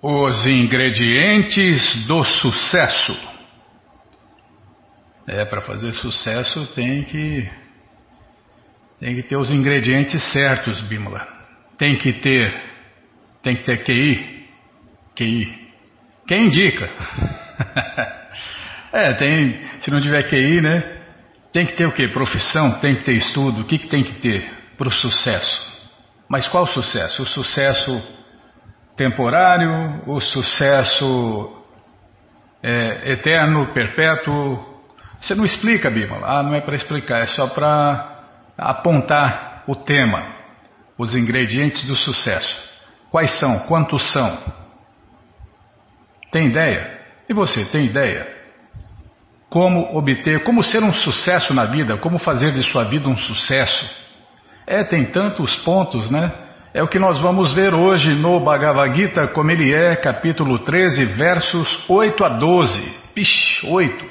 Os ingredientes do sucesso. É, para fazer sucesso tem que tem que ter os ingredientes certos, Bímola. Tem que ter tem que ter QI. QI. Quem indica? é, tem, se não tiver QI, né? Tem que ter o quê? Profissão, tem que ter estudo. O que, que tem que ter para o sucesso? Mas qual sucesso? O sucesso temporário, o sucesso é, eterno, perpétuo? Você não explica, Bímola. Ah, não é para explicar, é só para apontar o tema, os ingredientes do sucesso. Quais são? Quantos são? Tem ideia? E você, tem ideia? Como obter, como ser um sucesso na vida, como fazer de sua vida um sucesso? É, tem tantos pontos, né? É o que nós vamos ver hoje no Bhagavad Gita, como ele é, capítulo 13, versos 8 a 12. Pish, 8,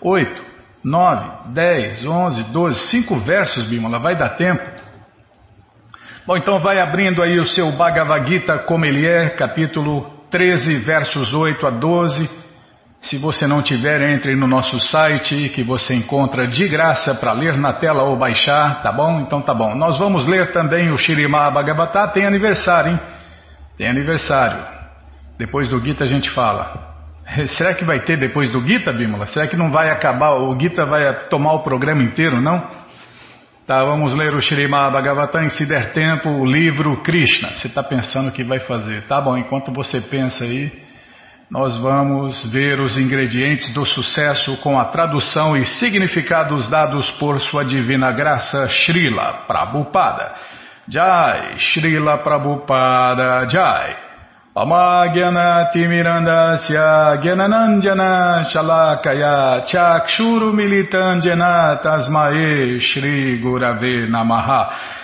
8, 9, 10, 11, 12, 5 versos, Bimala, vai dar tempo. Bom, então vai abrindo aí o seu Bhagavad Gita, como ele é, capítulo 13, versos 8 a 12. Se você não tiver, entre no nosso site que você encontra de graça para ler na tela ou baixar, tá bom? Então tá bom. Nós vamos ler também o Shirimá Bhagavatar, tem aniversário, hein? Tem aniversário. Depois do Gita a gente fala. Será que vai ter depois do Gita, Bímola? Será que não vai acabar, o Gita vai tomar o programa inteiro, não? Tá, vamos ler o Shirimá Bhagavatam, se der tempo, o livro Krishna. Você está pensando o que vai fazer. Tá bom, enquanto você pensa aí nós vamos ver os ingredientes do sucesso com a tradução e significados dados por sua divina graça Srila Prabhupada. Jai, Srila Prabhupada Jai. Pamagyanati Mirandasya Gyananandjana Shalakaya Chakshuru Militandjana Tasmae Shri Gurave Namaha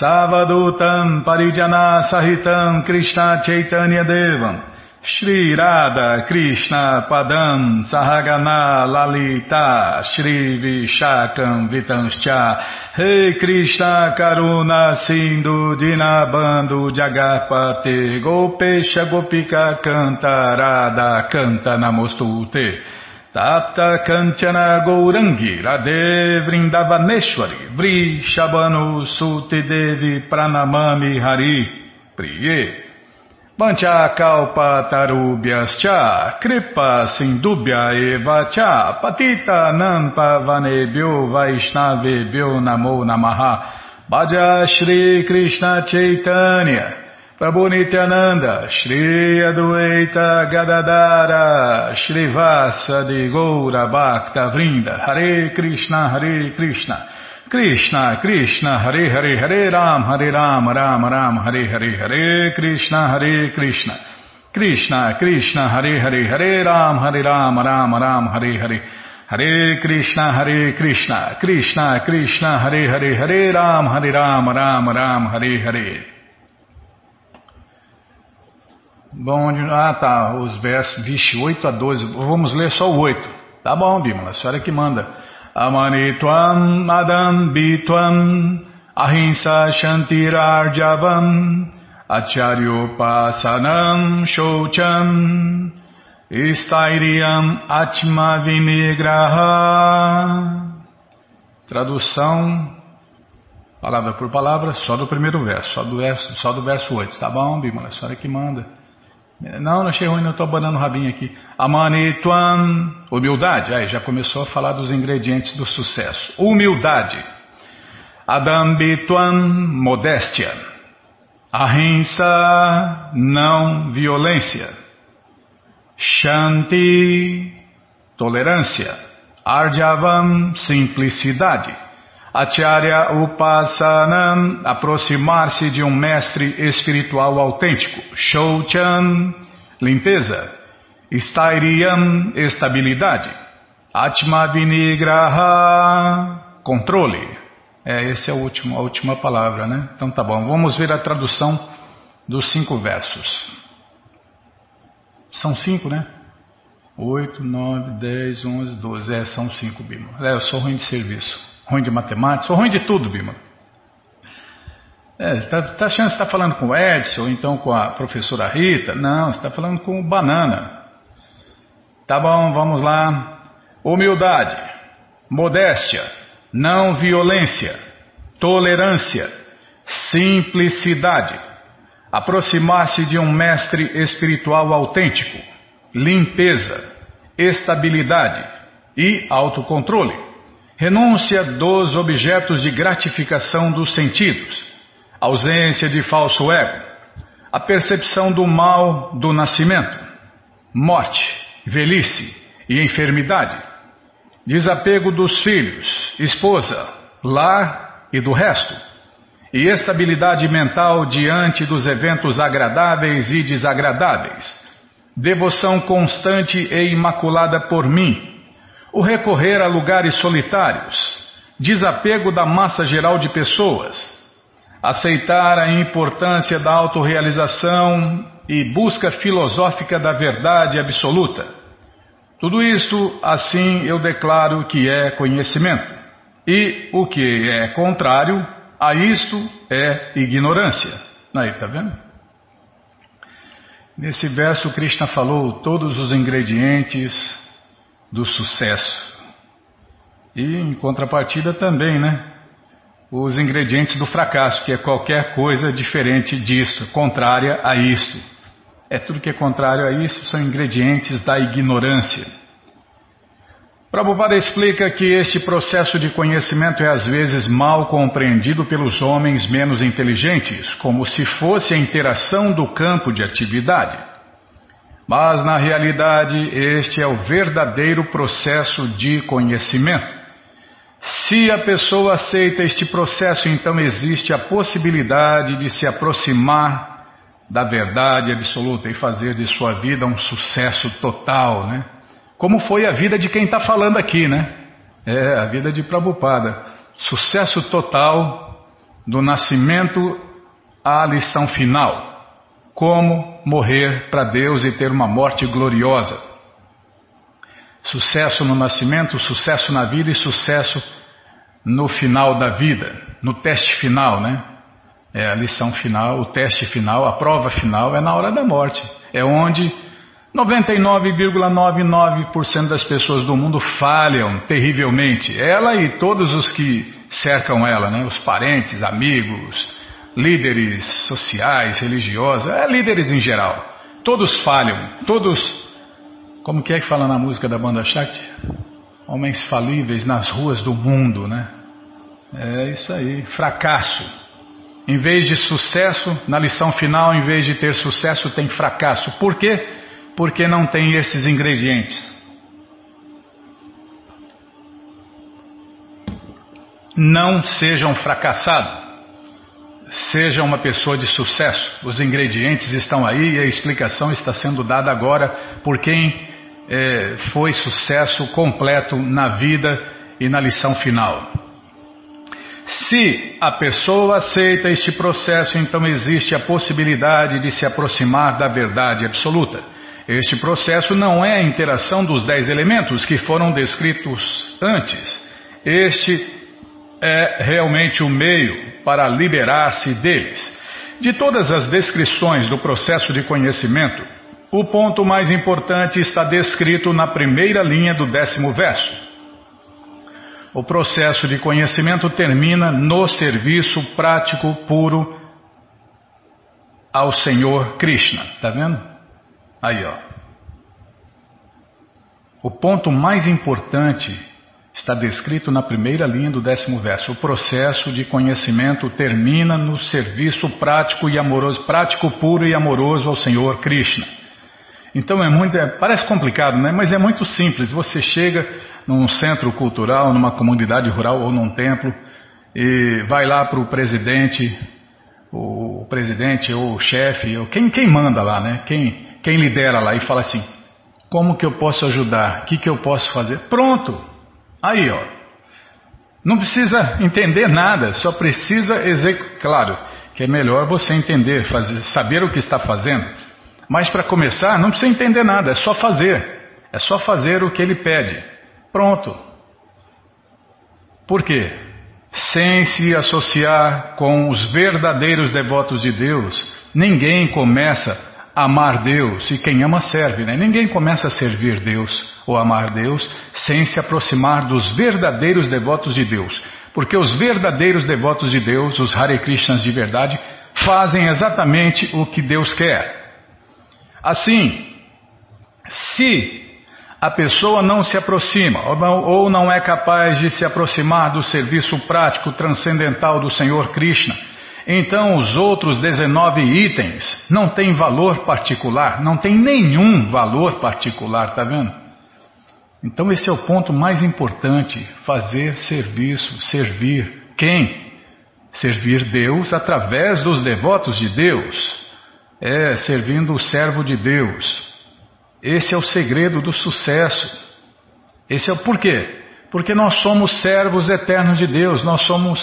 Savadutam Parijana Sahitam Krishna Chaitanya Devam. Shri Radha Krishna Padam Sahagana Lalita Shri Vishakam Vitanscha. Rei Krishna Karuna Sindhu Dinabando Jagapate Gopesha Gopika Canta Radha Canta Namostute Tapta Kanchana Gourangi Radhe Vrindavaneshwari Vri Shabanu Suti Devi Pranamami Hari Priye. Pancha Kalpa Tarubhyascha Kripa Sindubhya Eva Cha Patita Nampa Vanebhyo Vaishnavebhyo Namo Namaha. Bhaja Shri Krishna Chaitanya Prabhu Nityananda, Shri Adueita Gadadara, Shri Vasa de Goura Bhakta Vrinda, Hare Krishna, Hare Krishna, Krishna, Krishna, Hare Hare, Hare Ram, Hare Ram, Ram Ram, Hare Hare, Hare Krishna, Hare Krishna, Krishna, Krishna, Hare Hare, Hare Ram, Hare Ram, Ram Ram, Hare Hare, Hare Krishna, Hare Krishna, Krishna, Krishna, Hare Hare, Hare Ram, Hare Ram, Ram Ram, Hare Hare. Bom, ah tá, os versos, vixe, 8 a 12, vamos ler só o 8. Tá bom, Bimala, a senhora que manda. Amanituam Adam Bitvam Ahimsa Shantirarjavam Acharyopasanam Shoucham Stairiam Atma Vinigraha Tradução palavra por palavra, só do primeiro verso, só do verso, só do verso 8. Tá bom, Bimala, a senhora que manda. Não, não achei ruim, não estou banando o rabinho aqui. Amanituam, humildade. Aí já começou a falar dos ingredientes do sucesso. Humildade. Adambituam, modéstia. Ahimsa, não violência. Shanti, tolerância. Arjavam, simplicidade. Acharya Upasanam, aproximar-se de um mestre espiritual autêntico. Shouchan, limpeza. Stairiam, estabilidade. Atma Vinigraha, controle. É, esse é o último, a última palavra, né? Então tá bom, vamos ver a tradução dos cinco versos. São cinco, né? Oito, nove, dez, onze, doze. É, são cinco, Bima. É, eu sou ruim de serviço. Ruim de matemática, sou ruim de tudo, Bima. É, está tá achando que está falando com o Edson, ou então com a professora Rita? Não, está falando com o Banana. Tá bom, vamos lá. Humildade, modéstia, não violência, tolerância, simplicidade, aproximar-se de um mestre espiritual autêntico, limpeza, estabilidade e autocontrole, renúncia dos objetos de gratificação dos sentidos, ausência de falso ego, a percepção do mal do nascimento, morte, velhice e enfermidade, desapego dos filhos, esposa, lar e do resto, e estabilidade mental diante dos eventos agradáveis e desagradáveis, devoção constante e imaculada por mim, o recorrer a lugares solitários, desapego da massa geral de pessoas, aceitar a importância da autorrealização e busca filosófica da verdade absoluta. Tudo isto, assim, eu declaro que é conhecimento. E o que é contrário a isto é ignorância. Aí, tá vendo? Nesse verso, Krishna falou todos os ingredientes do sucesso. E em contrapartida também, né? Os ingredientes do fracasso, que é qualquer coisa diferente disso, contrária a isto. É tudo que é contrário a isso, são ingredientes da ignorância. Prabhupada explica que este processo de conhecimento é às vezes mal compreendido pelos homens menos inteligentes, como se fosse a interação do campo de atividade. Mas na realidade, este é o verdadeiro processo de conhecimento. Se a pessoa aceita este processo, então existe a possibilidade de se aproximar da verdade absoluta e fazer de sua vida um sucesso total, né? como foi a vida de quem está falando aqui, né? É, a vida de Prabhupada. Sucesso total do nascimento à lição final. Como morrer para Deus e ter uma morte gloriosa. Sucesso no nascimento, sucesso na vida e sucesso no final da vida, no teste final, né? É a lição final, o teste final, a prova final é na hora da morte. É onde 99,99% das pessoas do mundo falham terrivelmente. Ela e todos os que cercam ela, né? os parentes, amigos, líderes sociais, religiosos, é, líderes em geral. Todos falham, todos. Como que é que fala na música da banda Shakti? Homens falíveis nas ruas do mundo, né? É isso aí, fracasso. Em vez de sucesso, na lição final, em vez de ter sucesso, tem fracasso. Por quê? porque não tem esses ingredientes. Não seja um fracassado. Seja uma pessoa de sucesso. Os ingredientes estão aí e a explicação está sendo dada agora por quem é, foi sucesso completo na vida e na lição final. Se a pessoa aceita este processo, então existe a possibilidade de se aproximar da verdade absoluta. Este processo não é a interação dos dez elementos que foram descritos antes. Este é realmente o meio para liberar-se deles. De todas as descrições do processo de conhecimento, o ponto mais importante está descrito na primeira linha do décimo verso. O processo de conhecimento termina no serviço prático puro ao Senhor Krishna. Está vendo? Aí, ó. O ponto mais importante está descrito na primeira linha do décimo verso. O processo de conhecimento termina no serviço prático e amoroso, prático puro e amoroso ao Senhor Krishna. Então é muito, é, parece complicado, né? Mas é muito simples. Você chega num centro cultural, numa comunidade rural ou num templo e vai lá para o presidente, o presidente ou o chefe, ou quem, quem manda lá, né? Quem quem lidera lá e fala assim: Como que eu posso ajudar? O que, que eu posso fazer? Pronto! Aí, ó. Não precisa entender nada, só precisa executar. Claro que é melhor você entender, fazer, saber o que está fazendo. Mas para começar, não precisa entender nada, é só fazer. É só fazer o que ele pede. Pronto. Por quê? Sem se associar com os verdadeiros devotos de Deus, ninguém começa a amar Deus, e quem ama serve, né? Ninguém começa a servir Deus ou amar Deus sem se aproximar dos verdadeiros devotos de Deus. Porque os verdadeiros devotos de Deus, os Hare Krishnas de verdade, fazem exatamente o que Deus quer. Assim, se a pessoa não se aproxima ou não, ou não é capaz de se aproximar do serviço prático transcendental do Senhor Krishna, então os outros 19 itens não têm valor particular, não tem nenhum valor particular, tá vendo? Então esse é o ponto mais importante, fazer serviço, servir quem? Servir Deus através dos devotos de Deus, é servindo o servo de Deus. Esse é o segredo do sucesso. Esse é o porquê? Porque nós somos servos eternos de Deus, nós somos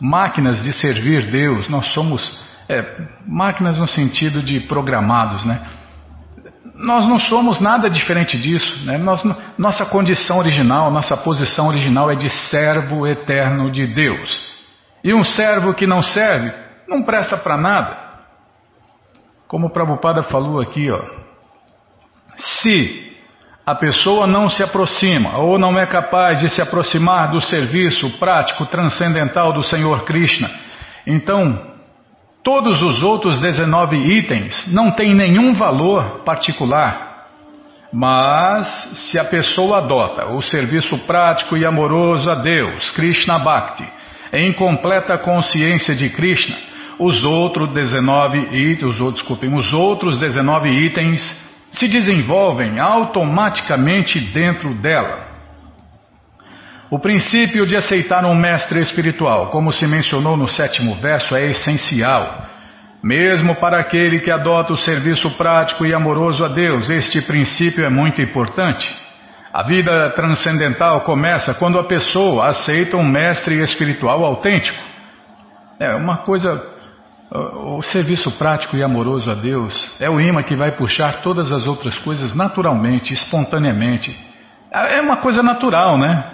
máquinas de servir Deus, nós somos é, máquinas no sentido de programados, né? Nós não somos nada diferente disso, né? Nós, nossa condição original, nossa posição original é de servo eterno de Deus. E um servo que não serve não presta para nada. Como o Prabhupada falou aqui, ó, se a pessoa não se aproxima ou não é capaz de se aproximar do serviço prático transcendental do Senhor Krishna, então todos os outros 19 itens não têm nenhum valor particular. Mas se a pessoa adota o serviço prático e amoroso a Deus, Krishna Bhakti, em completa consciência de Krishna, os outros 19 itens, os, desculpem, os outros 19 itens se desenvolvem automaticamente dentro dela. O princípio de aceitar um mestre espiritual, como se mencionou no sétimo verso, é essencial. Mesmo para aquele que adota o serviço prático e amoroso a Deus, este princípio é muito importante. A vida transcendental começa quando a pessoa aceita um mestre espiritual autêntico. É uma coisa o serviço prático e amoroso a Deus é o imã que vai puxar todas as outras coisas naturalmente, espontaneamente. É uma coisa natural, né?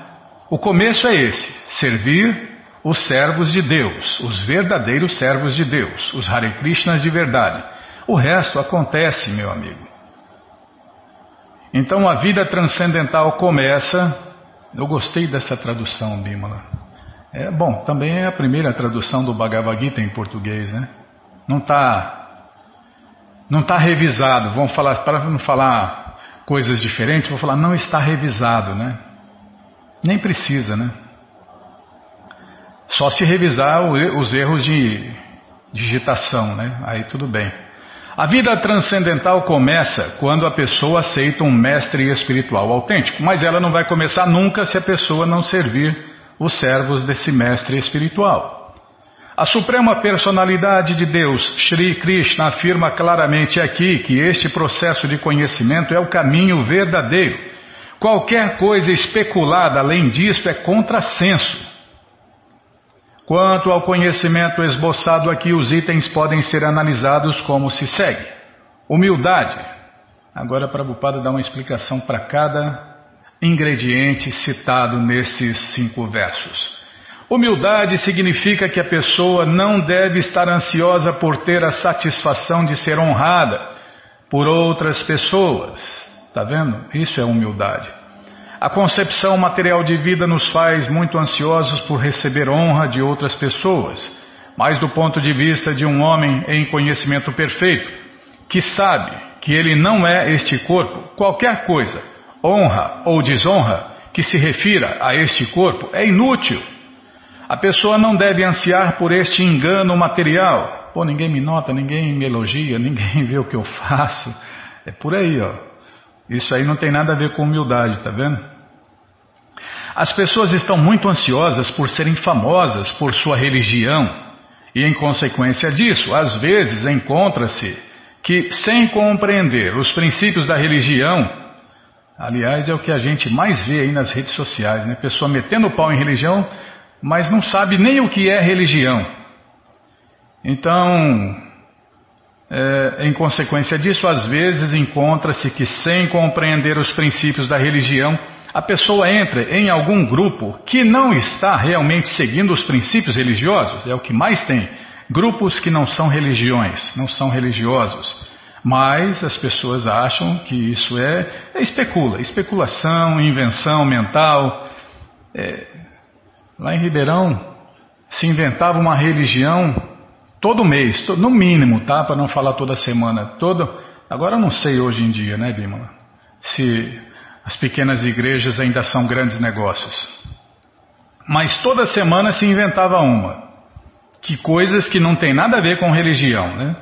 O começo é esse: servir os servos de Deus, os verdadeiros servos de Deus, os Hare Krishnas de verdade. O resto acontece, meu amigo. Então a vida transcendental começa. Eu gostei dessa tradução, Bimala. É bom, também é a primeira tradução do Bhagavad Gita em português, né? Não está não tá revisado. Vamos falar para não falar coisas diferentes, vou falar não está revisado, né? Nem precisa, né? Só se revisar os erros de digitação, né? Aí tudo bem. A vida transcendental começa quando a pessoa aceita um mestre espiritual autêntico, mas ela não vai começar nunca se a pessoa não servir os servos desse mestre espiritual. A Suprema Personalidade de Deus, Sri Krishna, afirma claramente aqui que este processo de conhecimento é o caminho verdadeiro. Qualquer coisa especulada além disto é contrassenso. Quanto ao conhecimento esboçado aqui, os itens podem ser analisados como se segue: humildade. Agora, Prabhupada dar uma explicação para cada ingrediente citado nesses cinco versos. Humildade significa que a pessoa não deve estar ansiosa por ter a satisfação de ser honrada por outras pessoas. Está vendo? Isso é humildade. A concepção material de vida nos faz muito ansiosos por receber honra de outras pessoas, mas do ponto de vista de um homem em conhecimento perfeito, que sabe que ele não é este corpo, qualquer coisa honra ou desonra que se refira a este corpo é inútil. A pessoa não deve ansiar por este engano material. Pô, ninguém me nota, ninguém me elogia, ninguém vê o que eu faço. É por aí, ó. Isso aí não tem nada a ver com humildade, tá vendo? As pessoas estão muito ansiosas por serem famosas por sua religião e, em consequência disso, às vezes encontra-se que, sem compreender os princípios da religião, Aliás, é o que a gente mais vê aí nas redes sociais, né? Pessoa metendo pau em religião, mas não sabe nem o que é religião. Então, é, em consequência disso, às vezes encontra-se que, sem compreender os princípios da religião, a pessoa entra em algum grupo que não está realmente seguindo os princípios religiosos, é o que mais tem. Grupos que não são religiões, não são religiosos. Mas as pessoas acham que isso é, é especula, especulação, invenção mental. É, lá em Ribeirão se inventava uma religião todo mês, no mínimo, tá? Para não falar toda semana, todo. Agora eu não sei hoje em dia, né, Bímola? Se as pequenas igrejas ainda são grandes negócios. Mas toda semana se inventava uma. Que coisas que não tem nada a ver com religião, né?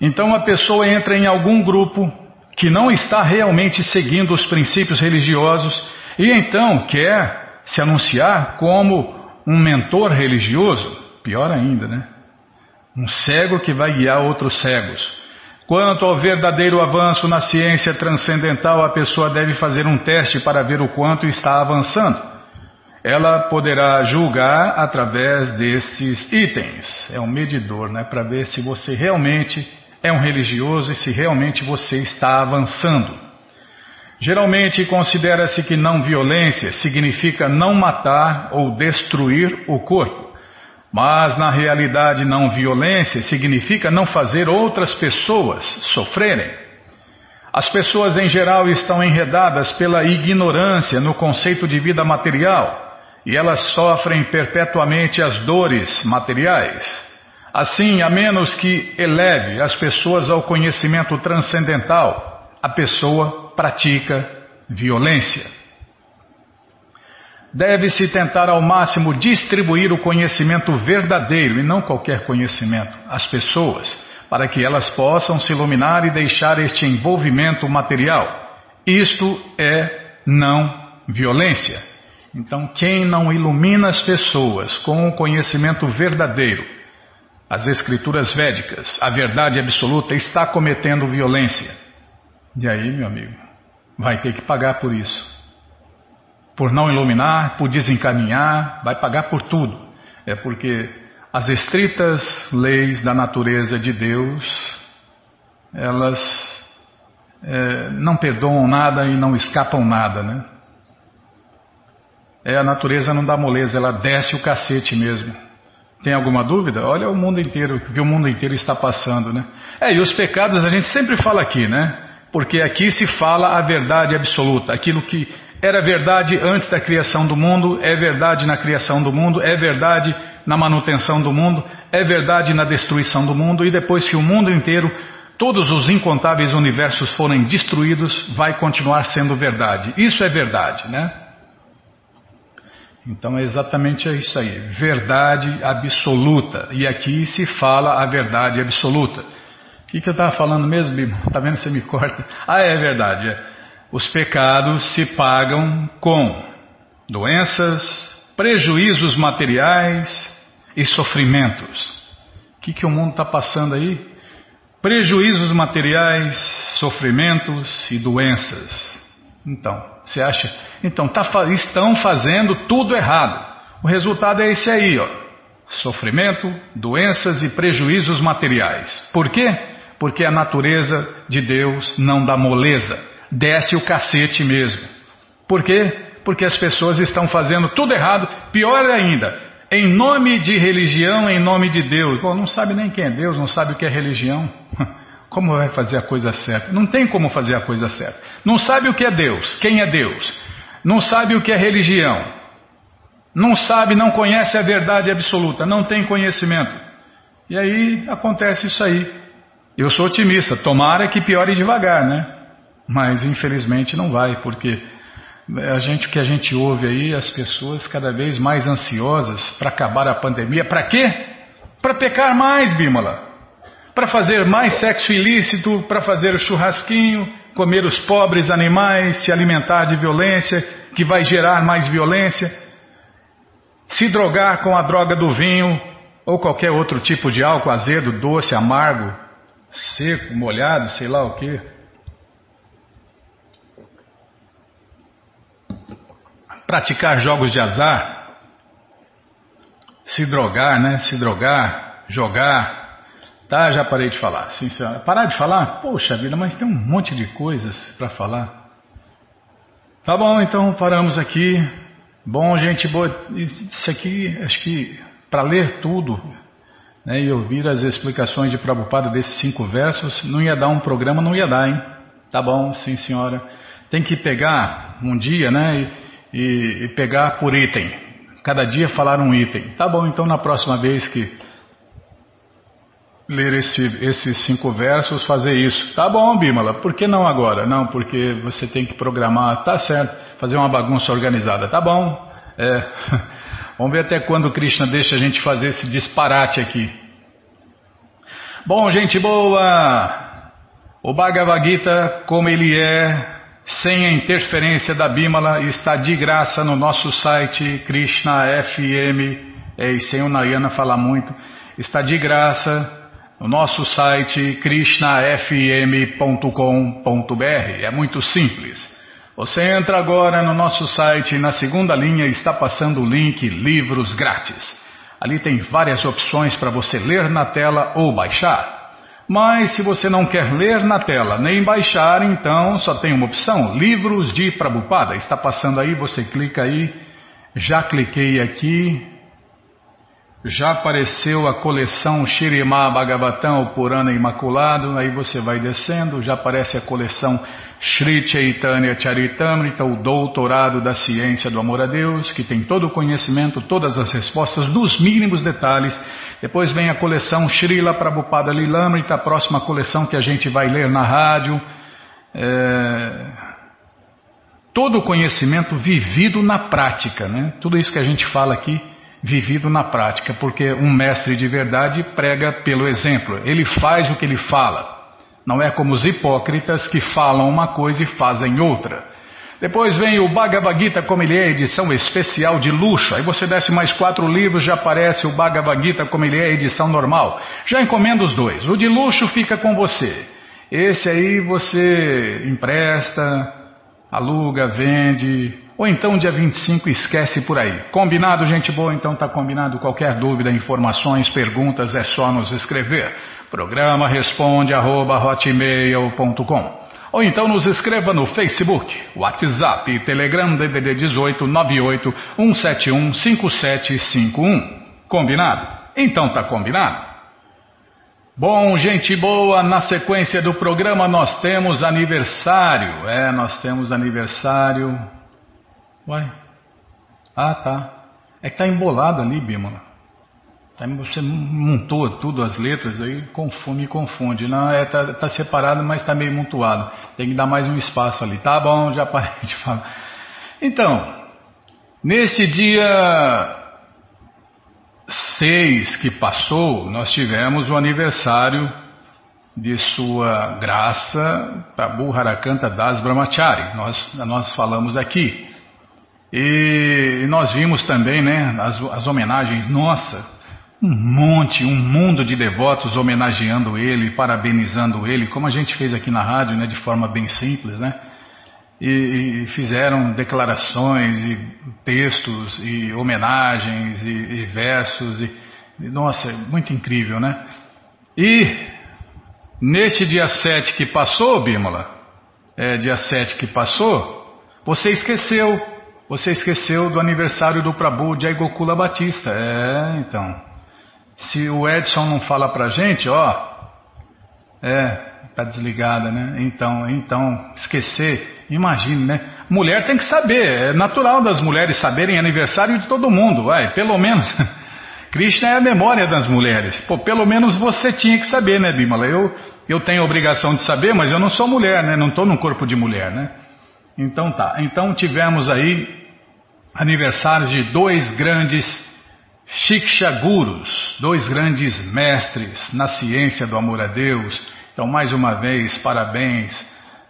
Então a pessoa entra em algum grupo que não está realmente seguindo os princípios religiosos e então quer se anunciar como um mentor religioso, pior ainda, né? Um cego que vai guiar outros cegos. Quanto ao verdadeiro avanço na ciência transcendental, a pessoa deve fazer um teste para ver o quanto está avançando. Ela poderá julgar através destes itens. É um medidor, né, para ver se você realmente é um religioso e se realmente você está avançando. Geralmente considera-se que não violência significa não matar ou destruir o corpo. Mas na realidade, não violência significa não fazer outras pessoas sofrerem. As pessoas em geral estão enredadas pela ignorância no conceito de vida material e elas sofrem perpetuamente as dores materiais. Assim, a menos que eleve as pessoas ao conhecimento transcendental, a pessoa pratica violência. Deve-se tentar ao máximo distribuir o conhecimento verdadeiro e não qualquer conhecimento às pessoas, para que elas possam se iluminar e deixar este envolvimento material. Isto é não violência. Então, quem não ilumina as pessoas com o conhecimento verdadeiro, as escrituras védicas, a verdade absoluta, está cometendo violência. E aí, meu amigo, vai ter que pagar por isso por não iluminar, por desencaminhar, vai pagar por tudo. É porque as estritas leis da natureza de Deus, elas é, não perdoam nada e não escapam nada, né? É, a natureza não dá moleza, ela desce o cacete mesmo. Tem alguma dúvida? Olha o mundo inteiro, o que o mundo inteiro está passando, né? É, e os pecados a gente sempre fala aqui, né? Porque aqui se fala a verdade absoluta, aquilo que era verdade antes da criação do mundo, é verdade na criação do mundo, é verdade na manutenção do mundo, é verdade na destruição do mundo, e depois que o mundo inteiro, todos os incontáveis universos forem destruídos, vai continuar sendo verdade. Isso é verdade, né? Então é exatamente isso aí, verdade absoluta. E aqui se fala a verdade absoluta. O que, que eu estava falando mesmo, Bíblia? Está vendo? Você me corta. Ah, é verdade. É. Os pecados se pagam com doenças, prejuízos materiais e sofrimentos. O que, que o mundo está passando aí? Prejuízos materiais, sofrimentos e doenças. Então, você acha? Então, tá, estão fazendo tudo errado. O resultado é esse aí, ó. Sofrimento, doenças e prejuízos materiais. Por quê? Porque a natureza de Deus não dá moleza desce o cacete mesmo. Por quê? Porque as pessoas estão fazendo tudo errado, pior ainda, em nome de religião, em nome de Deus. Bom, não sabe nem quem é Deus, não sabe o que é religião. Como vai fazer a coisa certa? Não tem como fazer a coisa certa. Não sabe o que é Deus, quem é Deus. Não sabe o que é religião. Não sabe, não conhece a verdade absoluta, não tem conhecimento. E aí acontece isso aí. Eu sou otimista, tomara que piore devagar, né? Mas infelizmente não vai, porque a gente, que a gente ouve aí, as pessoas cada vez mais ansiosas para acabar a pandemia. Para quê? Para pecar mais, Bímola. Para fazer mais sexo ilícito, para fazer o churrasquinho, comer os pobres animais, se alimentar de violência, que vai gerar mais violência, se drogar com a droga do vinho ou qualquer outro tipo de álcool azedo, doce, amargo, seco, molhado, sei lá o que. Praticar jogos de azar, se drogar, né? Se drogar, jogar. Tá, já parei de falar. Sim, senhora. Parar de falar? Poxa vida, mas tem um monte de coisas para falar. Tá bom, então paramos aqui. Bom, gente, boa. Isso aqui, acho que para ler tudo né, e ouvir as explicações de Prabhupada desses cinco versos, não ia dar um programa, não ia dar, hein? Tá bom, sim, senhora. Tem que pegar um dia, né? E, e, e pegar por item. Cada dia falar um item. Tá bom, então na próxima vez que ler esse, esses cinco versos, fazer isso. Tá bom, Bimala, por que não agora? Não, porque você tem que programar, tá certo, fazer uma bagunça organizada. Tá bom. É. Vamos ver até quando Krishna deixa a gente fazer esse disparate aqui. Bom, gente boa! O Bhagavad Gita, como ele é, sem a interferência da Bimala, está de graça no nosso site Krishna FM, é, e sem o Nayana falar muito, está de graça no nosso site krishnafm.com.br. É muito simples. Você entra agora no nosso site na segunda linha está passando o link Livros Grátis. Ali tem várias opções para você ler na tela ou baixar. Mas se você não quer ler na tela nem baixar, então só tem uma opção: Livros de Prabupada. Está passando aí, você clica aí. Já cliquei aqui, já apareceu a coleção Shirimá Bhagavatam, o Purana Imaculado, aí você vai descendo, já aparece a coleção Sri Chaitanya Charitamrita, o doutorado da ciência do amor a Deus, que tem todo o conhecimento, todas as respostas, dos mínimos detalhes. Depois vem a coleção Srila Prabhupada Lilamrita, a próxima coleção que a gente vai ler na rádio. É... Todo o conhecimento vivido na prática, né? Tudo isso que a gente fala aqui vivido na prática, porque um mestre de verdade prega pelo exemplo, ele faz o que ele fala. Não é como os hipócritas que falam uma coisa e fazem outra. Depois vem o Bhagavad Gita, como ele é, edição especial de luxo. Aí você desce mais quatro livros, já aparece o Bhagavad Gita, como ele é, edição normal. Já encomenda os dois. O de luxo fica com você. Esse aí você empresta, aluga, vende, ou então dia 25 esquece por aí. Combinado, gente boa? Então tá combinado. Qualquer dúvida, informações, perguntas é só nos escrever. Programa responde arroba, hotmail.com ou então nos escreva no Facebook, WhatsApp, Telegram DDD 18 98 171 5751. Combinado? Então tá combinado. Bom, gente boa, na sequência do programa nós temos aniversário. É, nós temos aniversário Uai. Ah, tá. É que tá embolado ali, Bímola. Tá, você montou tudo, as letras, aí confunde, confunde. Não, é, tá, tá separado, mas tá meio montuado. Tem que dar mais um espaço ali. Tá bom, já parei de falar. Então, nesse dia 6 que passou, nós tivemos o aniversário de sua graça, Prabhu Harakanta Das Brahmachari. Nós, nós falamos aqui. E nós vimos também né, as, as homenagens, nossa, um monte, um mundo de devotos homenageando ele, parabenizando ele, como a gente fez aqui na rádio, né, de forma bem simples, né? E, e fizeram declarações e textos e homenagens e, e versos e, e, nossa, muito incrível, né? E neste dia 7 que passou, Bímola, é, dia 7 que passou, você esqueceu você esqueceu do aniversário do Prabhu de Gokula Batista. É, então. Se o Edson não fala pra gente, ó. É, tá desligada, né? Então, então, esquecer, imagine, né? Mulher tem que saber, é natural das mulheres saberem aniversário de todo mundo, vai, pelo menos. Krishna é a memória das mulheres. Pô, pelo menos você tinha que saber, né, Bimala? Eu, eu tenho obrigação de saber, mas eu não sou mulher, né? Não estou num corpo de mulher, né? Então tá. Então tivemos aí aniversário de dois grandes Shiksha Gurus, dois grandes mestres na ciência do amor a Deus. Então, mais uma vez, parabéns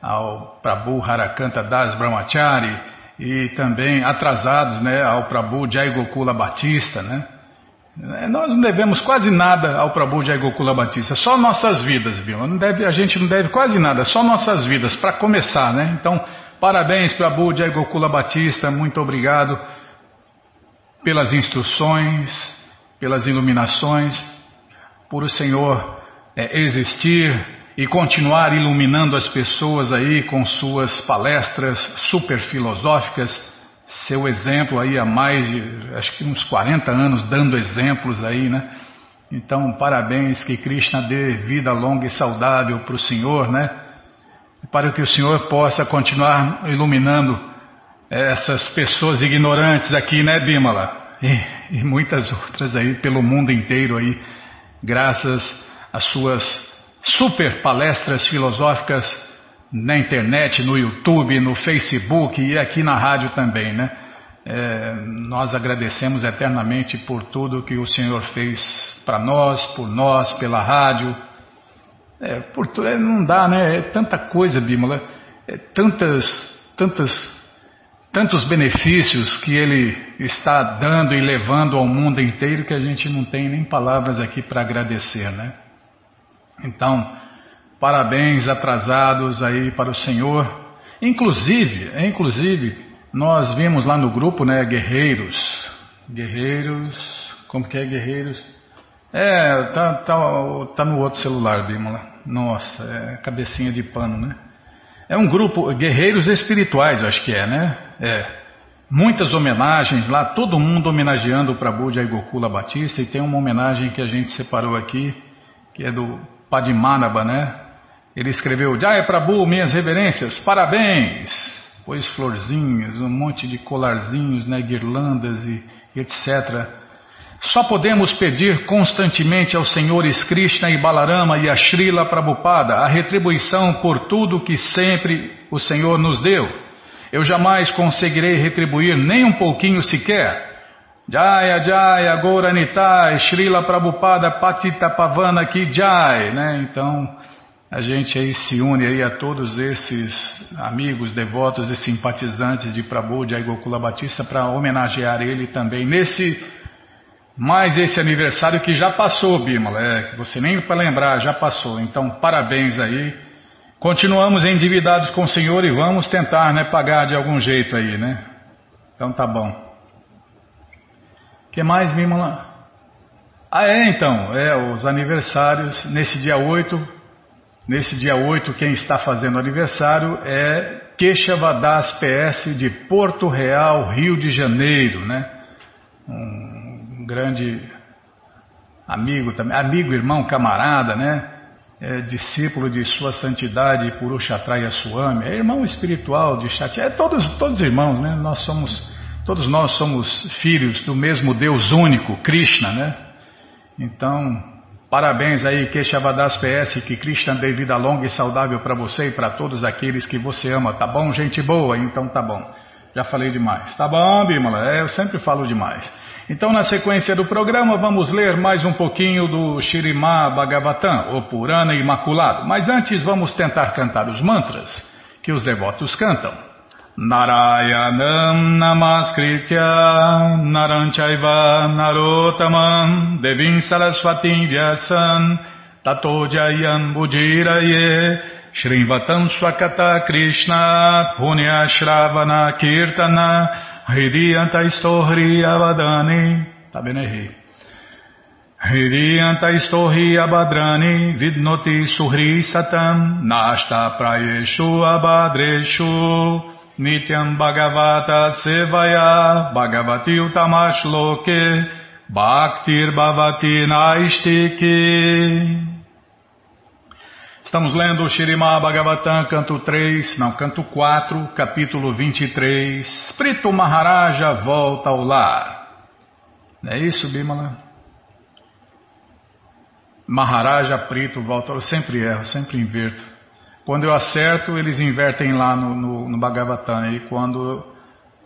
ao Prabhu Harakanta Das Brahmachari e também atrasados né, ao Prabhu Jai Gokula Batista. Né? Nós não devemos quase nada ao Prabhu Jai Gokula Batista, só nossas vidas, viu? Não deve, a gente não deve quase nada, só nossas vidas, para começar. Né? Então, Parabéns para Jai Gokula Batista, muito obrigado pelas instruções, pelas iluminações, por o Senhor é, existir e continuar iluminando as pessoas aí com suas palestras super filosóficas, seu exemplo aí há mais de, acho que uns 40 anos dando exemplos aí, né? Então, parabéns, que Krishna dê vida longa e saudável para o Senhor, né? Para que o Senhor possa continuar iluminando essas pessoas ignorantes aqui, né, Bimala? E, e muitas outras aí pelo mundo inteiro aí, graças às suas super palestras filosóficas na internet, no YouTube, no Facebook e aqui na rádio também, né? É, nós agradecemos eternamente por tudo que o Senhor fez para nós, por nós, pela rádio. É, por, é, não dá, né? É tanta coisa, Bímola, é, tantas, tantas, tantos benefícios que Ele está dando e levando ao mundo inteiro que a gente não tem nem palavras aqui para agradecer, né? Então, parabéns atrasados aí para o Senhor. Inclusive, inclusive, nós vimos lá no grupo, né, guerreiros. Guerreiros, como que é guerreiros? É, tá, tá, tá no outro celular, Bímola. Nossa, é cabecinha de pano, né? É um grupo, guerreiros espirituais, acho que é, né? É. Muitas homenagens lá, todo mundo homenageando o Prabhu de Gokula Batista, e tem uma homenagem que a gente separou aqui, que é do Padmanabha, né? Ele escreveu, Jai Prabhu, minhas reverências, parabéns! pôs florzinhas, um monte de colarzinhos, né, guirlandas e etc. Só podemos pedir constantemente aos senhores Krishna e Balarama e a Srila Prabhupada a retribuição por tudo que sempre o Senhor nos deu. Eu jamais conseguirei retribuir nem um pouquinho sequer. Jaya Jaya Gauranitai Srila Prabhupada Patita Pavana Ki Jai, né? Então, a gente aí se une aí a todos esses amigos, devotos e simpatizantes de Prabhu de Aigokula Batista para homenagear ele também nesse mais esse aniversário que já passou, Bimala, é, você nem para lembrar, já passou. Então, parabéns aí. Continuamos endividados com o Senhor e vamos tentar, né, pagar de algum jeito aí, né? Então tá bom. que mais, Bimala? Ah, é, então, é, os aniversários, nesse dia 8, Nesse dia 8, quem está fazendo aniversário é Queixavadas PS de Porto Real, Rio de Janeiro, né? Um grande amigo também, amigo, irmão, camarada, né? É discípulo de Sua Santidade Purushatraya Swami, é irmão espiritual de Chat, é todos, todos irmãos, né? Nós somos, todos nós somos filhos do mesmo Deus único, Krishna, né? Então, Parabéns aí, Queixavadas PS, que Krishna dê vida longa e saudável para você e para todos aqueles que você ama, tá bom? Gente boa, então tá bom. Já falei demais. Tá bom, Bimala? É, eu sempre falo demais. Então, na sequência do programa, vamos ler mais um pouquinho do Shirimá Bhagavatam, o Purana Imaculado. Mas antes, vamos tentar cantar os mantras que os devotos cantam. Narayanam Namaskritya Naranchaiva Narotamam Devim Saraswatim Vyasam Tato Jayam Bujiraye Shrivatam Swakata Krishna Punya Shravana Kirtana Hridiyanta Istohri Avadani Tá bem, errei. Hridiyanta Istohri Abadrani Vidnoti Suhri Satam Nashta Prayeshu Abadreshu Nityam Bhagavata Sevaya Bhagavati Utamashloke Bhaktir Bhavati Naistiki Estamos lendo o Shirimá Bhagavatam, canto 3, não, canto 4, capítulo 23. Prito Maharaja volta ao lar. Não é isso, Bimala? Maharaja Prito volta, eu sempre erro, sempre inverto. Quando eu acerto, eles invertem lá no, no, no Bhagavatam. E quando.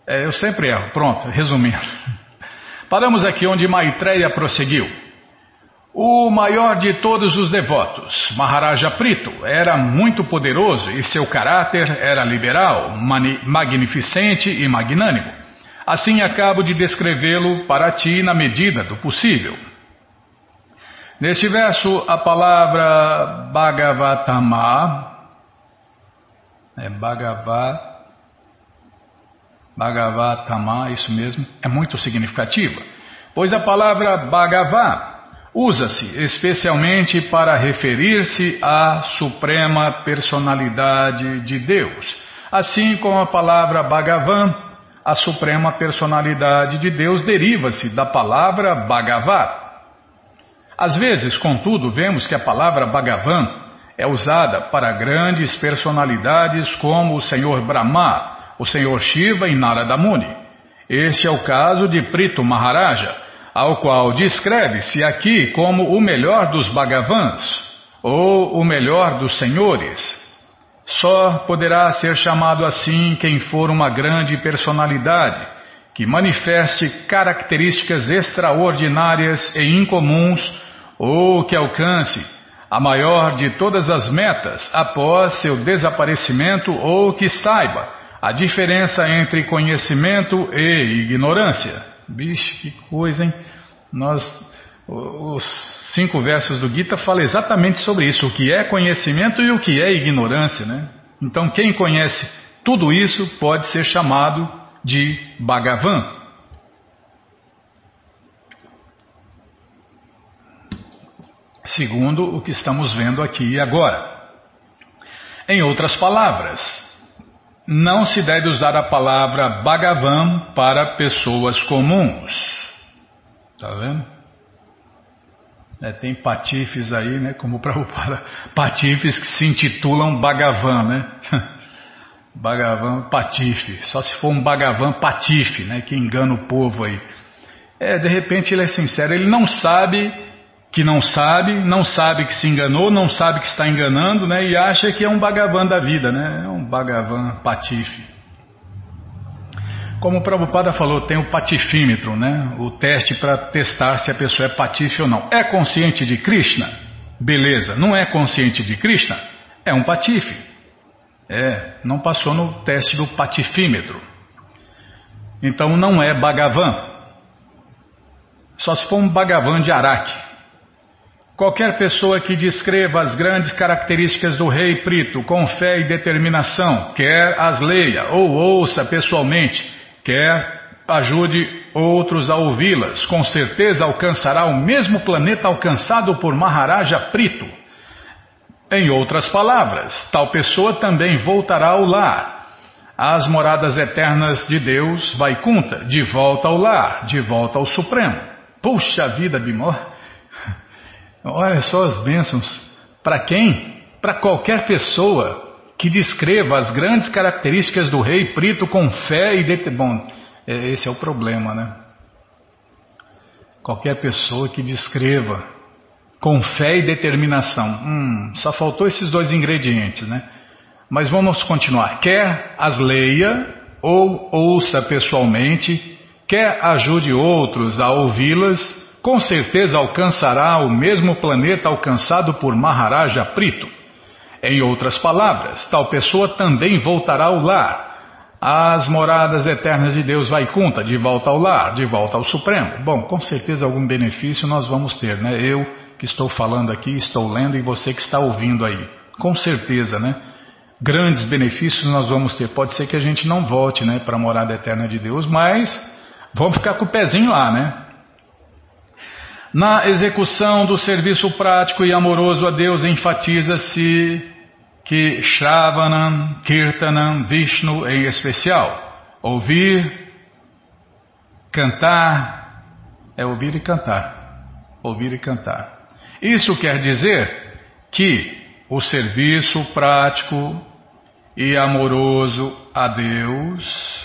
É, eu sempre erro. Pronto, resumindo. Paramos aqui onde Maitreya prosseguiu. O maior de todos os devotos, Maharaja Prito, era muito poderoso e seu caráter era liberal, magnificente e magnânimo. Assim acabo de descrevê-lo para ti na medida do possível. Neste verso, a palavra Bhagavatama, é Bhagavad Bhagavatama, isso mesmo, é muito significativa, pois a palavra Bhagavá usa-se especialmente para referir-se à suprema personalidade de Deus, assim como a palavra Bhagavan, a suprema personalidade de Deus deriva-se da palavra Bhagavat. Às vezes, contudo, vemos que a palavra Bhagavan é usada para grandes personalidades como o Senhor Brahma, o Senhor Shiva e Narada Muni. Este é o caso de Prito Maharaja, ao qual descreve-se aqui como o melhor dos Bhagavans, ou o melhor dos senhores. Só poderá ser chamado assim quem for uma grande personalidade, que manifeste características extraordinárias e incomuns, ou que alcance a maior de todas as metas após seu desaparecimento, ou que saiba a diferença entre conhecimento e ignorância. Bicho, que coisa, hein? Nós, os cinco versos do Gita falam exatamente sobre isso, o que é conhecimento e o que é ignorância, né? Então, quem conhece tudo isso pode ser chamado de Bhagavan. Segundo o que estamos vendo aqui e agora. Em outras palavras, não se deve usar a palavra Bhagavan para pessoas comuns. Tá vendo? É, tem patifes aí, né? Como Prabhupada, patifes que se intitulam Bhagavan, né? Bhagavan patife. Só se for um Bhagavan patife, né? Que engana o povo aí. É, de repente ele é sincero, ele não sabe que não sabe, não sabe que se enganou, não sabe que está enganando, né? E acha que é um Bhagavan da vida, né? É um Bhagavan patife. Como o Prabhupada falou, tem o patifímetro, né? O teste para testar se a pessoa é patife ou não. É consciente de Krishna? Beleza. Não é consciente de Krishna? É um patife. É, não passou no teste do patifímetro. Então não é Bhagavan. Só se for um Bhagavan de Araque. Qualquer pessoa que descreva as grandes características do rei Prito com fé e determinação, quer as leia ou ouça pessoalmente, quer ajude outros a ouvi-las, com certeza alcançará o mesmo planeta alcançado por Maharaja Prito. Em outras palavras, tal pessoa também voltará ao lar, às moradas eternas de Deus, vai conta, de volta ao lar, de volta ao Supremo. Puxa vida, Bimor! Olha só as bênçãos. Para quem? Para qualquer pessoa que descreva as grandes características do rei Prito com fé e det... Bom, é, esse é o problema, né? Qualquer pessoa que descreva com fé e determinação. Hum, só faltou esses dois ingredientes, né? Mas vamos continuar. Quer as leia ou ouça pessoalmente, quer ajude outros a ouvi-las, com certeza alcançará o mesmo planeta alcançado por Maharaja Prito. Em outras palavras, tal pessoa também voltará ao lar, às moradas eternas de Deus vai conta, de volta ao lar, de volta ao Supremo. Bom, com certeza algum benefício nós vamos ter, né? Eu que estou falando aqui, estou lendo e você que está ouvindo aí. Com certeza, né? Grandes benefícios nós vamos ter. Pode ser que a gente não volte, né, para a morada eterna de Deus, mas vamos ficar com o pezinho lá, né? Na execução do serviço prático e amoroso a Deus, enfatiza-se que Shravanam, Kirtanam, Vishnu em especial. Ouvir, cantar, é ouvir e cantar. Ouvir e cantar. Isso quer dizer que o serviço prático e amoroso a Deus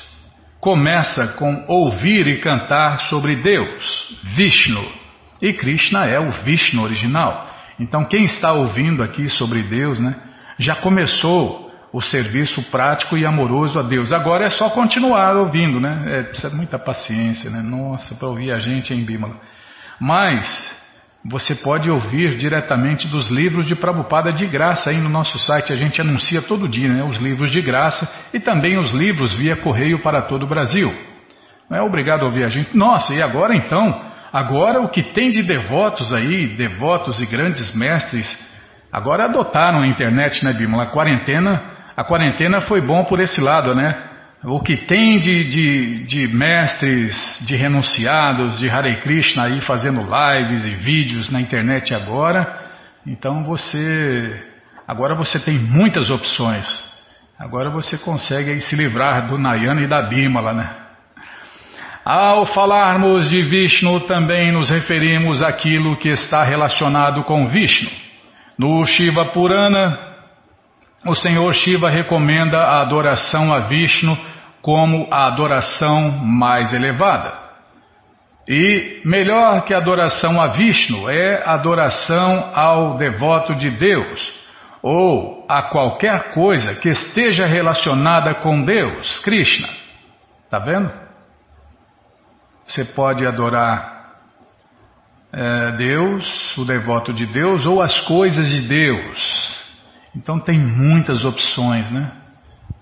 começa com ouvir e cantar sobre Deus, Vishnu. E Krishna é o Vishnu original. Então, quem está ouvindo aqui sobre Deus, né, já começou o serviço prático e amoroso a Deus. Agora é só continuar ouvindo, né? É, precisa de muita paciência, né? Nossa, para ouvir a gente em Bímola. Mas você pode ouvir diretamente dos livros de Prabhupada de graça aí no nosso site. A gente anuncia todo dia, né? Os livros de graça e também os livros via correio para todo o Brasil. Não é obrigado a ouvir a gente. Nossa, e agora então? Agora o que tem de devotos aí, devotos e grandes mestres, agora adotaram a internet, né, Bímola? A quarentena, a quarentena foi bom por esse lado, né? o que tem de, de, de, mestres, de renunciados, de Hare Krishna aí fazendo lives e vídeos na internet agora, então você, agora você tem muitas opções. Agora você consegue aí se livrar do Nayana e da Bimala, né? Ao falarmos de Vishnu, também nos referimos àquilo que está relacionado com Vishnu. No Shiva Purana, o Senhor Shiva recomenda a adoração a Vishnu como a adoração mais elevada. E melhor que a adoração a Vishnu é adoração ao devoto de Deus, ou a qualquer coisa que esteja relacionada com Deus, Krishna. Está vendo? Você pode adorar é, Deus, o devoto de Deus, ou as coisas de Deus. Então tem muitas opções, né?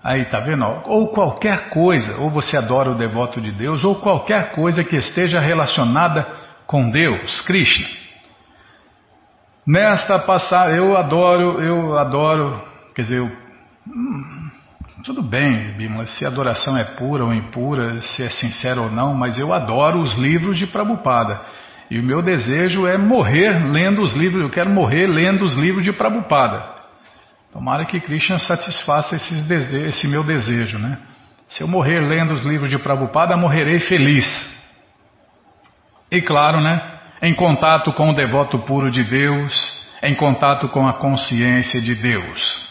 Aí, tá vendo? Ou qualquer coisa, ou você adora o devoto de Deus, ou qualquer coisa que esteja relacionada com Deus, Krishna. Nesta passagem, eu adoro, eu adoro, quer dizer, eu, hum, tudo bem, Bima, se a adoração é pura ou impura, se é sincera ou não, mas eu adoro os livros de Prabhupada. E o meu desejo é morrer lendo os livros, eu quero morrer lendo os livros de Prabhupada. Tomara que Krishna satisfaça esse meu desejo, né? Se eu morrer lendo os livros de Prabhupada, morrerei feliz. E claro, né? Em contato com o devoto puro de Deus, em contato com a consciência de Deus.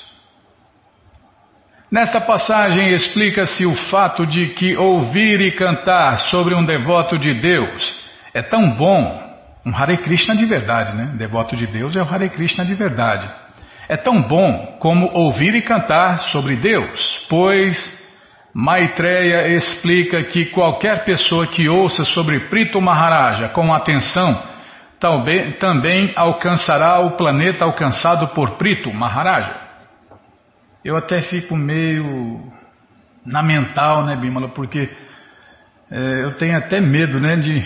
Nesta passagem explica-se o fato de que ouvir e cantar sobre um devoto de Deus é tão bom, um Hare Krishna de verdade, né? Devoto de Deus é o Hare Krishna de verdade é tão bom como ouvir e cantar sobre Deus, pois Maitreya explica que qualquer pessoa que ouça sobre Prito Maharaja com atenção também alcançará o planeta alcançado por Prito Maharaja. Eu até fico meio na mental, né, Bimala, porque é, eu tenho até medo, né, de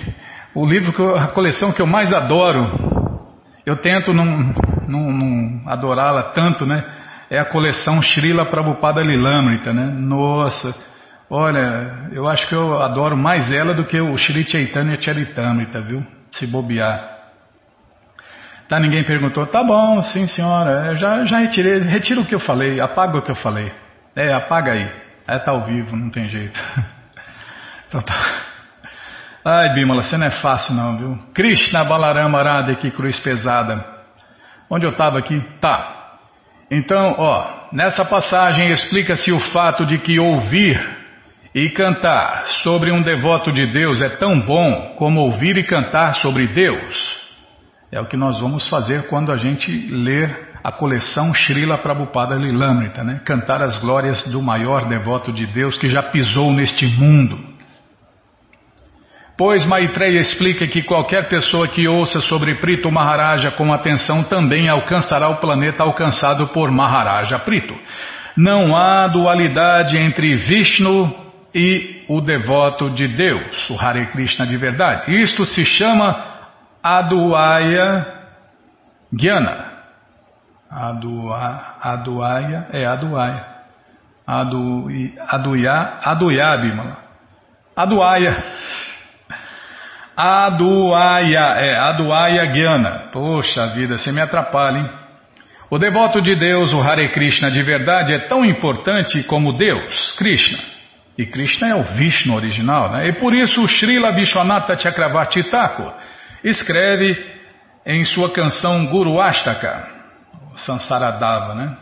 o livro, que eu, a coleção que eu mais adoro, eu tento não não, não adorá-la tanto, né? É a coleção Srila Prabhupada Lilamrita, né? Nossa, olha, eu acho que eu adoro mais ela do que o Sri Chaitanya Charitamrita, viu? Se bobear. Tá, ninguém perguntou, tá bom, sim senhora, já, já retirei, retira o que eu falei, apaga o que eu falei. É, apaga aí. É, tá ao vivo, não tem jeito. então tá. Ai, Bimala, você não é fácil não, viu? Krishna Balarama Arada, que cruz pesada. Onde eu estava aqui? Tá. Então, ó, nessa passagem explica-se o fato de que ouvir e cantar sobre um devoto de Deus é tão bom como ouvir e cantar sobre Deus. É o que nós vamos fazer quando a gente ler a coleção Srila Prabhupada Lilamrita, né? Cantar as glórias do maior devoto de Deus que já pisou neste mundo. Pois Maitreya explica que qualquer pessoa que ouça sobre Prito Maharaja com atenção também alcançará o planeta alcançado por Maharaja Prito. Não há dualidade entre Vishnu e o devoto de Deus, o Hare Krishna de verdade. Isto se chama Aduaya Gyana. Adua, aduaya é Aduaya. Adu, aduya, aduya, Bimala. Aduaya. Aduaya, é Aduaya Gyana. Poxa vida, você me atrapalha, hein? O devoto de Deus, o Hare Krishna de verdade, é tão importante como Deus, Krishna. E Krishna é o Vishnu original, né? E por isso o Srila Vishwanatha Chakravarti Thakur escreve em sua canção Guru Ashtaka, Sansaradava, né?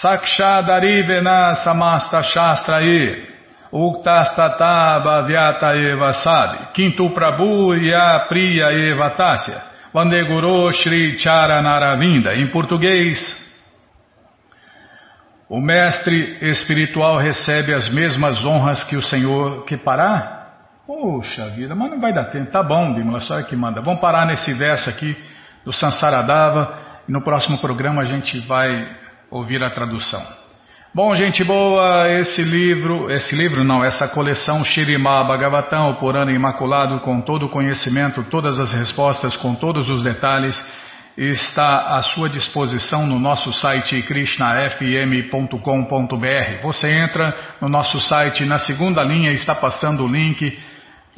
Sakshadari Vena Samasta Shastraye Uktastata Bhavyata Eva Sabe, Quinto Prabhu Ya Priya Eva Tássia, Vandeguru Shri Charanaravinda, em português. O mestre espiritual recebe as mesmas honras que o Senhor que parar? Poxa vida, mas não vai dar tempo. Tá bom, Bimala, só é que manda. Vamos parar nesse verso aqui do Sansaradava e no próximo programa a gente vai ouvir a tradução. Bom, gente boa, esse livro, esse livro não, essa coleção Shirimá Bhagavatam, o Purana Imaculado, com todo o conhecimento, todas as respostas, com todos os detalhes, está à sua disposição no nosso site krishnafm.com.br. Você entra no nosso site, na segunda linha está passando o link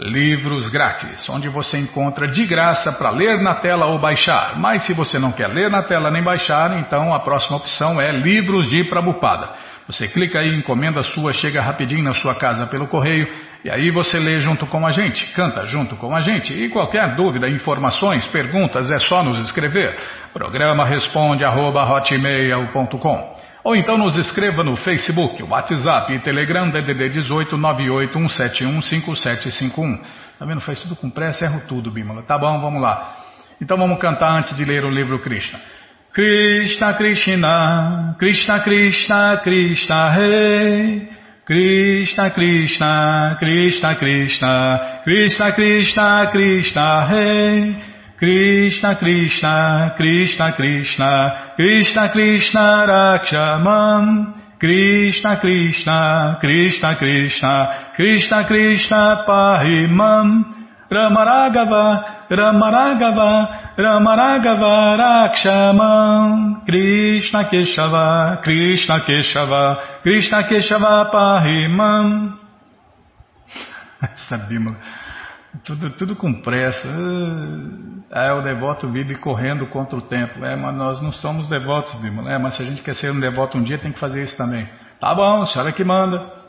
Livros Grátis, onde você encontra de graça para ler na tela ou baixar. Mas se você não quer ler na tela nem baixar, então a próxima opção é Livros de Prabupada. Você clica aí, encomenda sua, chega rapidinho na sua casa pelo correio e aí você lê junto com a gente, canta junto com a gente. E qualquer dúvida, informações, perguntas, é só nos escrever. Programa responde arroba ou então nos escreva no Facebook, WhatsApp e Telegram DDD 18 981715751. Tá vendo? Faz tudo com pressa, erro tudo, Bímola. Tá bom, vamos lá. Então vamos cantar antes de ler o livro Krishna. Krishna Krishna, Krishna Krishna, Krishna Rei. Krishna Krishna, Krishna Krishna, Krishna Krishna, Krishna Rei. Krishna Krishna, Krishna Krishna, Krishna Krishna Rakshamam. Krishna Krishna, Krishna Krishna, Krishna Krishna Pahimam. Ramaragava, Ramaragava, Ramaragava Rakshamam. Krishna Keshava, Krishna Keshava, Krishna Keshava Pahimam. Essa. Tudo, tudo com pressa. Ah, é, o devoto vive correndo contra o tempo. É, mas nós não somos devotos, Bímola. É, mas se a gente quer ser um devoto um dia, tem que fazer isso também. Tá bom, a senhora que manda.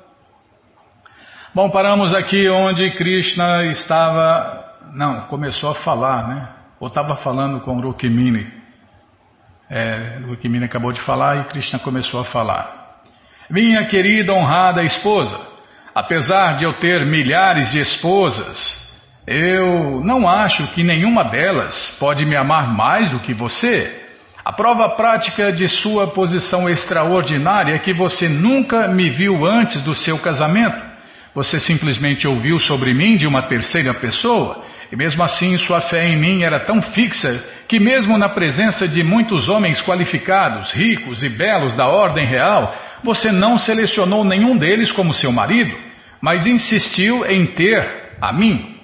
Bom, paramos aqui onde Krishna estava. Não, começou a falar, né? Ou estava falando com Rukmini. É, Rukmini acabou de falar e Krishna começou a falar. Minha querida honrada esposa, apesar de eu ter milhares de esposas, eu não acho que nenhuma delas pode me amar mais do que você. A prova prática de sua posição extraordinária é que você nunca me viu antes do seu casamento. Você simplesmente ouviu sobre mim de uma terceira pessoa, e mesmo assim sua fé em mim era tão fixa que, mesmo na presença de muitos homens qualificados, ricos e belos da ordem real, você não selecionou nenhum deles como seu marido, mas insistiu em ter a mim.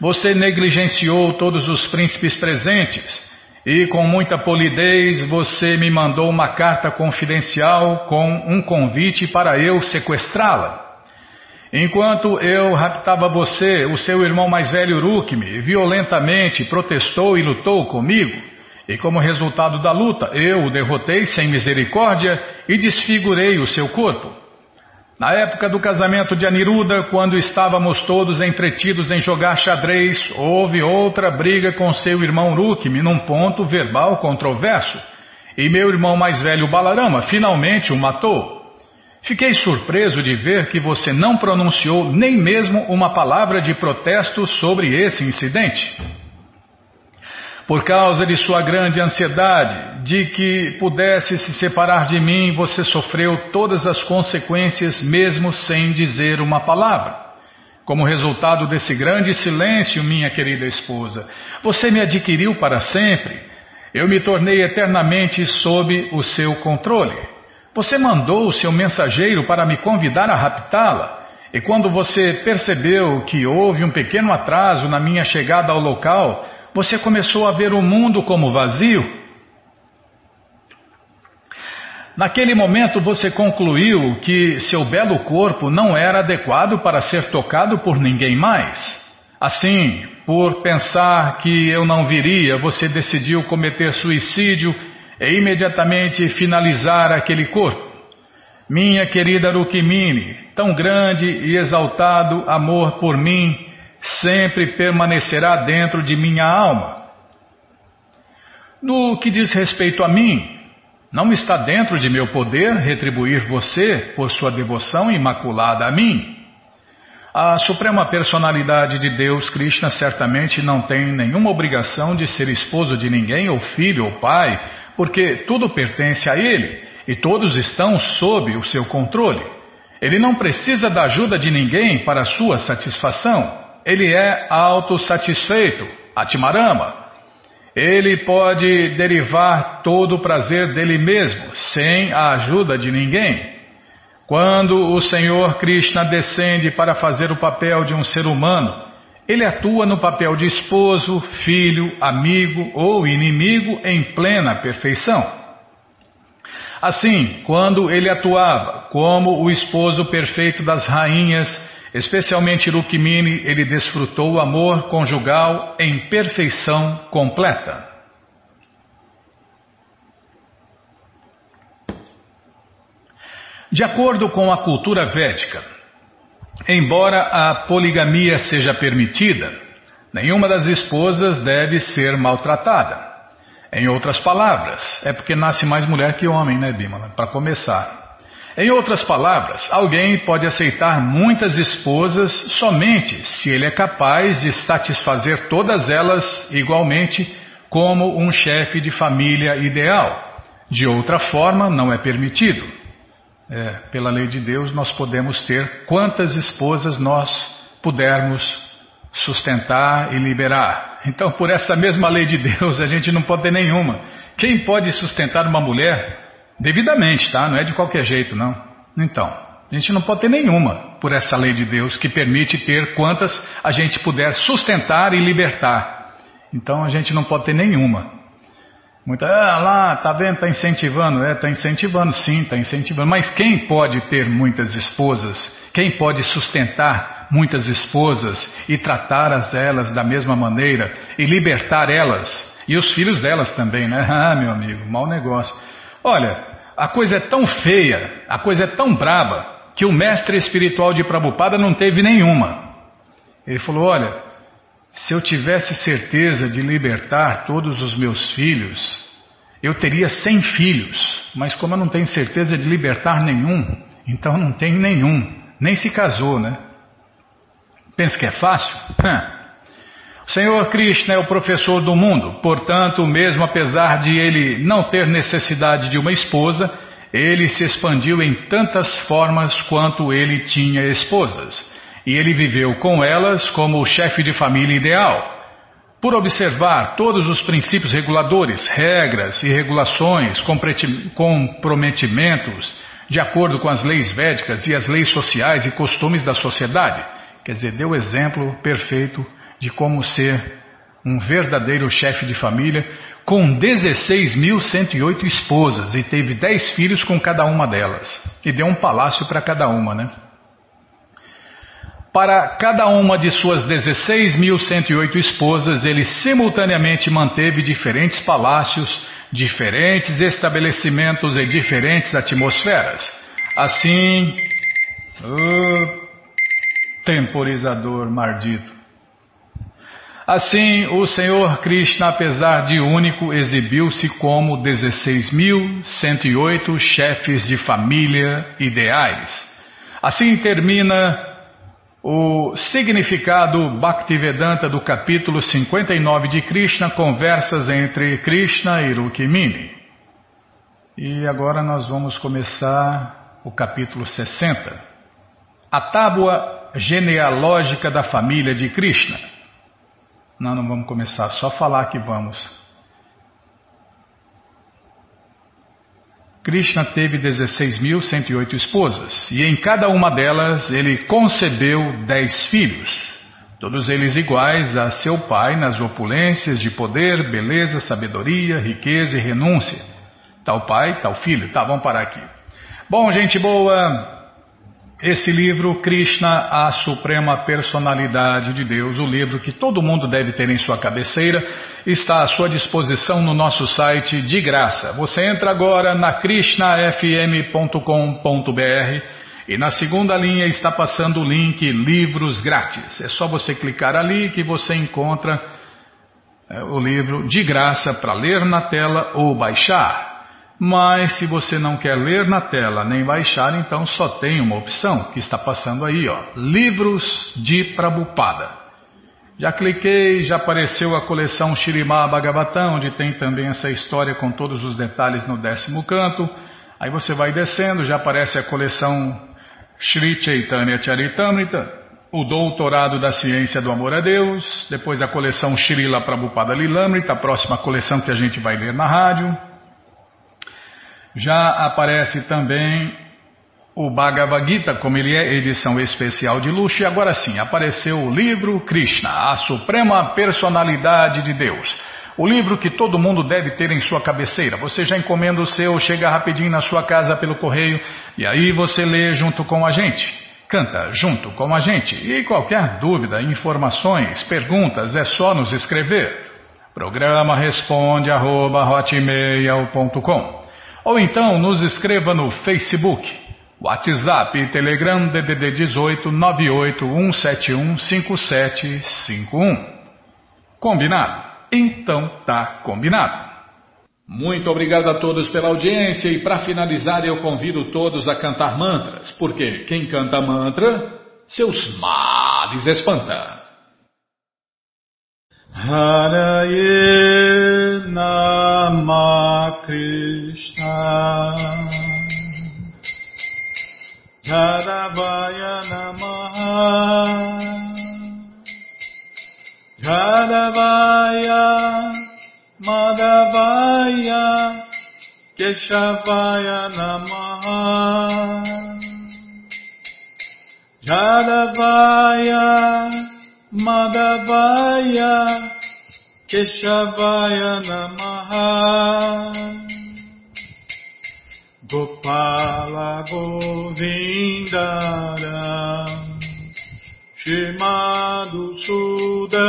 Você negligenciou todos os príncipes presentes e, com muita polidez, você me mandou uma carta confidencial com um convite para eu sequestrá-la. Enquanto eu raptava você, o seu irmão mais velho Rukmi violentamente protestou e lutou comigo. E como resultado da luta, eu o derrotei sem misericórdia e desfigurei o seu corpo. Na época do casamento de Aniruda, quando estávamos todos entretidos em jogar xadrez, houve outra briga com seu irmão Rukmi num ponto verbal controverso. E meu irmão mais velho Balarama finalmente o matou. Fiquei surpreso de ver que você não pronunciou nem mesmo uma palavra de protesto sobre esse incidente. Por causa de sua grande ansiedade de que pudesse se separar de mim, você sofreu todas as consequências mesmo sem dizer uma palavra. Como resultado desse grande silêncio, minha querida esposa, você me adquiriu para sempre. Eu me tornei eternamente sob o seu controle. Você mandou o seu mensageiro para me convidar a raptá-la. E quando você percebeu que houve um pequeno atraso na minha chegada ao local, você começou a ver o mundo como vazio. Naquele momento você concluiu que seu belo corpo não era adequado para ser tocado por ninguém mais. Assim, por pensar que eu não viria, você decidiu cometer suicídio e imediatamente finalizar aquele corpo. Minha querida Rukmini, tão grande e exaltado amor por mim sempre permanecerá dentro de minha alma. No que diz respeito a mim, não está dentro de meu poder retribuir você por sua devoção imaculada a mim. A Suprema Personalidade de Deus, Krishna, certamente não tem nenhuma obrigação de ser esposo de ninguém, ou filho, ou pai, porque tudo pertence a Ele e todos estão sob o seu controle. Ele não precisa da ajuda de ninguém para sua satisfação ele é autossatisfeito, Atmarama. Ele pode derivar todo o prazer dele mesmo, sem a ajuda de ninguém. Quando o Senhor Krishna descende para fazer o papel de um ser humano, ele atua no papel de esposo, filho, amigo ou inimigo em plena perfeição. Assim, quando ele atuava como o esposo perfeito das rainhas, especialmente Rukmini, ele desfrutou o amor conjugal em perfeição completa. De acordo com a cultura védica, embora a poligamia seja permitida, nenhuma das esposas deve ser maltratada. Em outras palavras, é porque nasce mais mulher que homem, né, Bimala? Para começar. Em outras palavras, alguém pode aceitar muitas esposas somente se ele é capaz de satisfazer todas elas igualmente, como um chefe de família ideal. De outra forma, não é permitido. É, pela lei de Deus, nós podemos ter quantas esposas nós pudermos sustentar e liberar. Então, por essa mesma lei de Deus, a gente não pode ter nenhuma. Quem pode sustentar uma mulher devidamente, tá? Não é de qualquer jeito, não. Então, a gente não pode ter nenhuma por essa lei de Deus que permite ter quantas a gente puder sustentar e libertar. Então, a gente não pode ter nenhuma. Muita, ah, lá, tá vendo, tá incentivando. É, tá incentivando, sim, tá incentivando. Mas quem pode ter muitas esposas? Quem pode sustentar muitas esposas e tratar as elas da mesma maneira e libertar elas? E os filhos delas também, né? Ah, meu amigo, mau negócio. Olha, a coisa é tão feia, a coisa é tão braba, que o mestre espiritual de Prabhupada não teve nenhuma. Ele falou: Olha, se eu tivesse certeza de libertar todos os meus filhos, eu teria cem filhos, mas como eu não tenho certeza de libertar nenhum, então não tenho nenhum, nem se casou, né? Pensa que é fácil? O Senhor Krishna é o professor do mundo, portanto, mesmo apesar de ele não ter necessidade de uma esposa, ele se expandiu em tantas formas quanto ele tinha esposas e ele viveu com elas como o chefe de família ideal. Por observar todos os princípios reguladores, regras e regulações, comprometimentos, de acordo com as leis védicas e as leis sociais e costumes da sociedade. Quer dizer, deu exemplo perfeito de como ser um verdadeiro chefe de família com 16.108 esposas e teve 10 filhos com cada uma delas. E deu um palácio para cada uma, né? Para cada uma de suas 16.108 esposas, ele simultaneamente manteve diferentes palácios, diferentes estabelecimentos e diferentes atmosferas. Assim, oh, temporizador maldito. Assim, o Senhor Krishna, apesar de único, exibiu-se como 16.108 chefes de família ideais. Assim termina o significado Bhaktivedanta do capítulo 59 de Krishna, conversas entre Krishna e Rukmini. E agora nós vamos começar o capítulo 60. A tábua genealógica da família de Krishna. Não, não vamos começar, só falar que vamos. Krishna teve 16.108 esposas e em cada uma delas ele concebeu dez filhos, todos eles iguais a seu pai nas opulências de poder, beleza, sabedoria, riqueza e renúncia. Tal pai, tal filho. Tá, vamos parar aqui. Bom, gente boa, esse livro, Krishna, a Suprema Personalidade de Deus, o livro que todo mundo deve ter em sua cabeceira, está à sua disposição no nosso site de graça. Você entra agora na krishnafm.com.br e na segunda linha está passando o link Livros Grátis. É só você clicar ali que você encontra é, o livro de graça para ler na tela ou baixar. Mas se você não quer ler na tela nem baixar, então só tem uma opção que está passando aí, ó, Livros de Prabupada. Já cliquei, já apareceu a coleção Shirimá Bhagavatam, onde tem também essa história com todos os detalhes no décimo canto. Aí você vai descendo, já aparece a coleção Sri Chaitanya Charitamrita, o Doutorado da Ciência do Amor a Deus, depois a coleção Srila Prabhupada Lilamrita, a próxima coleção que a gente vai ler na rádio. Já aparece também o Bhagavad Gita, como ele é edição especial de luxo, e agora sim apareceu o livro Krishna, a Suprema Personalidade de Deus. O livro que todo mundo deve ter em sua cabeceira. Você já encomenda o seu, chega rapidinho na sua casa pelo correio e aí você lê junto com a gente. Canta junto com a gente. E qualquer dúvida, informações, perguntas, é só nos escrever. Programa responde arroba, Ou então nos escreva no Facebook WhatsApp e Telegram DDD 18 5751. Combinado? Então tá combinado. Muito obrigado a todos pela audiência e para finalizar eu convido todos a cantar mantras, porque quem canta mantra, seus males espanta. Haraye Nama Krishna. Jadavaya Namaha. Jadavaya Madhavaya Keshavaya Namaha. Jadavaya Madhavaya Keshavaya Namaha Gopala Govindara Shimadu Suda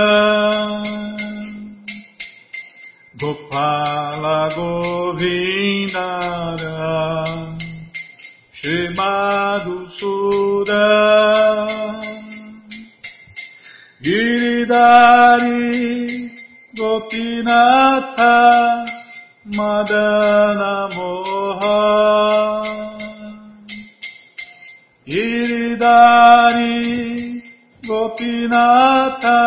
Gopala Govindara Shimadu Suda Giridari Gopinatha Madana Moha Iridari Gopinata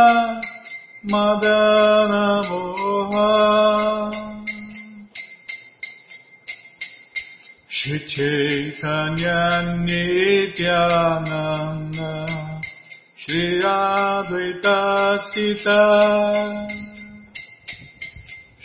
Madana Moha Shri Chaitanya Nityananda Shri Advaita Sita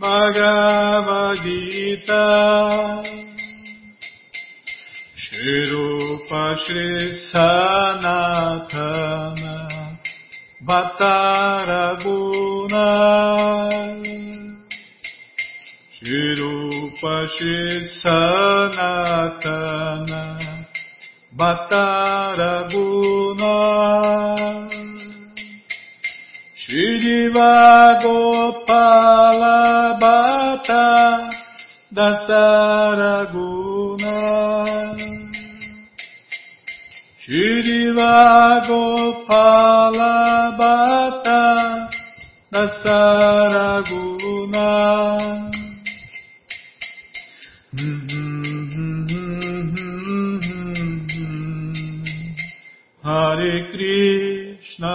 Bhagavad Gita. Shri Rupa Shri Sanatana Bhattaraguna Shri Rupa Shri Sanatana Shridiva Gopala Bhatta Dasaraguna Shridiva Gopala Bhatta Dasaraguna Hare Krishna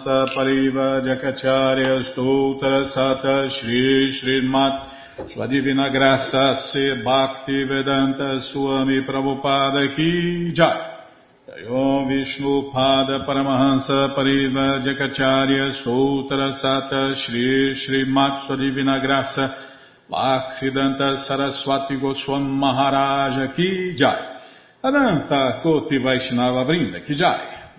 Paramahansa Pariva Jakacharya Stoutra Sata Shri Srimat Sua Divina Graça Se Bhakti Vedanta Swami Prabhupada Ki Jai. Jayom Vishnu Pada Paramahansa Pariva Jakacharya Stoutra Sata Shri Srimat Sua Divina Graça Bhaksidanta Saraswati Goswam Maharaja Ki Jai. Ananta Koti Vaishnava Brinda Kijai,